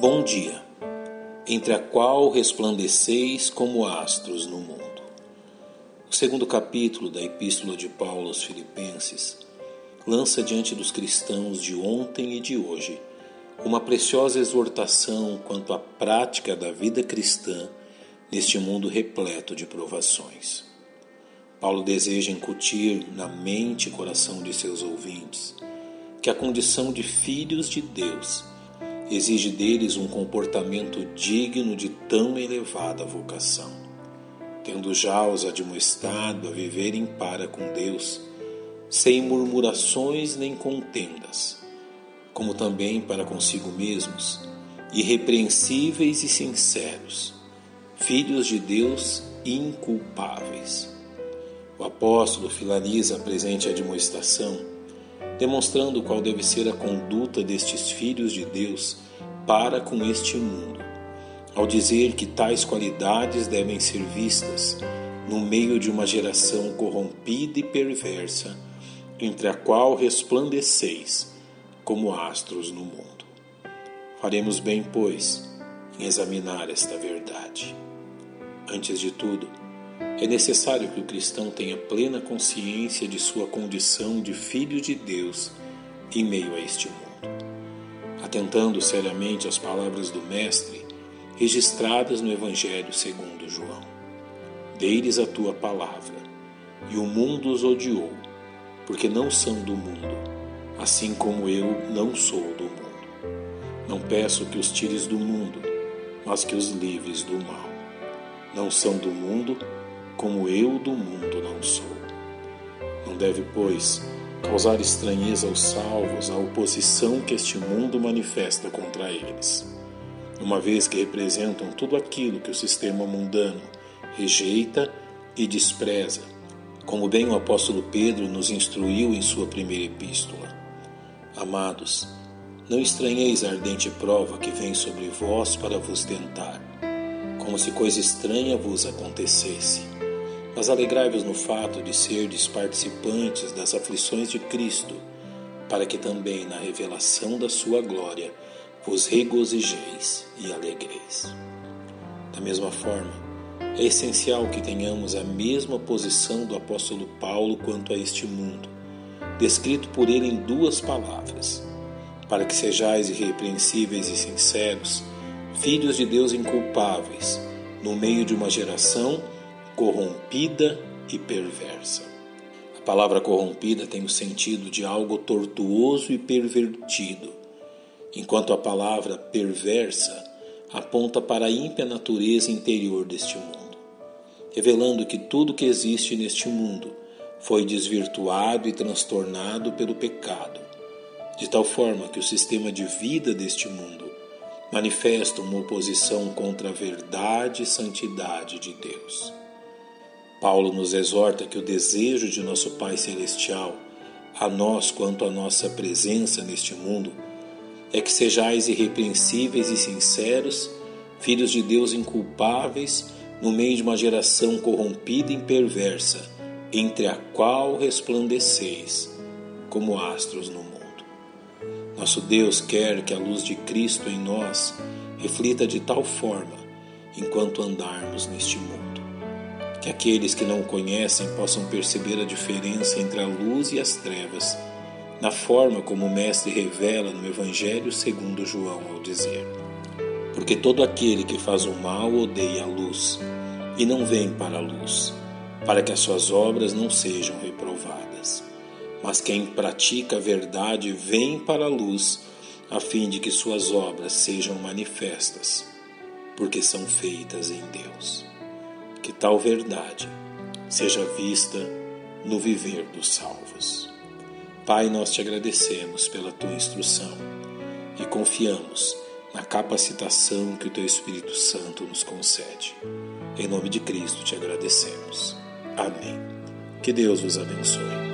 Bom dia, entre a qual resplandeceis como astros no mundo. O segundo capítulo da Epístola de Paulo aos Filipenses lança diante dos cristãos de ontem e de hoje uma preciosa exortação quanto à prática da vida cristã neste mundo repleto de provações. Paulo deseja incutir na mente e coração de seus ouvintes que a condição de filhos de Deus exige deles um comportamento digno de tão elevada vocação. Tendo já os admoestado a viverem para com Deus, sem murmurações nem contendas, como também para consigo mesmos, irrepreensíveis e sinceros, filhos de Deus inculpáveis. O apóstolo finaliza a presente admoestação demonstrando qual deve ser a conduta destes filhos de Deus para com este mundo, ao dizer que tais qualidades devem ser vistas no meio de uma geração corrompida e perversa, entre a qual resplandeceis como astros no mundo. Faremos bem, pois, em examinar esta verdade. Antes de tudo, é necessário que o cristão tenha plena consciência de sua condição de filho de Deus em meio a este mundo. Atentando seriamente às palavras do Mestre, registradas no Evangelho segundo João. Dei-lhes a tua palavra, e o mundo os odiou, porque não são do mundo, assim como eu não sou do mundo. Não peço que os tires do mundo, mas que os livres do mal. Não são do mundo, como eu do mundo não sou. Não deve, pois, causar estranheza aos salvos a oposição que este mundo manifesta contra eles, uma vez que representam tudo aquilo que o sistema mundano rejeita e despreza, como bem o apóstolo Pedro nos instruiu em sua primeira epístola. Amados, não estranheis a ardente prova que vem sobre vós para vos tentar, como se coisa estranha vos acontecesse mas alegrai-vos no fato de serdes participantes das aflições de Cristo, para que também na revelação da sua glória vos regozijeis e alegreis. Da mesma forma, é essencial que tenhamos a mesma posição do apóstolo Paulo quanto a este mundo, descrito por ele em duas palavras: para que sejais irrepreensíveis e sinceros, filhos de Deus inculpáveis, no meio de uma geração corrompida e perversa. A palavra corrompida tem o sentido de algo tortuoso e pervertido, enquanto a palavra perversa aponta para a ímpia natureza interior deste mundo, revelando que tudo que existe neste mundo foi desvirtuado e transtornado pelo pecado, de tal forma que o sistema de vida deste mundo manifesta uma oposição contra a verdade e santidade de Deus. Paulo nos exorta que o desejo de nosso Pai Celestial a nós quanto à nossa presença neste mundo é que sejais irrepreensíveis e sinceros, filhos de Deus inculpáveis, no meio de uma geração corrompida e perversa, entre a qual resplandeceis como astros no mundo. Nosso Deus quer que a luz de Cristo em nós reflita de tal forma enquanto andarmos neste mundo que aqueles que não o conhecem possam perceber a diferença entre a luz e as trevas, na forma como o Mestre revela no Evangelho segundo João ao dizer: Porque todo aquele que faz o mal odeia a luz e não vem para a luz, para que as suas obras não sejam reprovadas. Mas quem pratica a verdade vem para a luz, a fim de que suas obras sejam manifestas, porque são feitas em Deus que tal verdade seja vista no viver dos salvos. Pai, nós te agradecemos pela tua instrução e confiamos na capacitação que o teu Espírito Santo nos concede. Em nome de Cristo te agradecemos. Amém. Que Deus vos abençoe.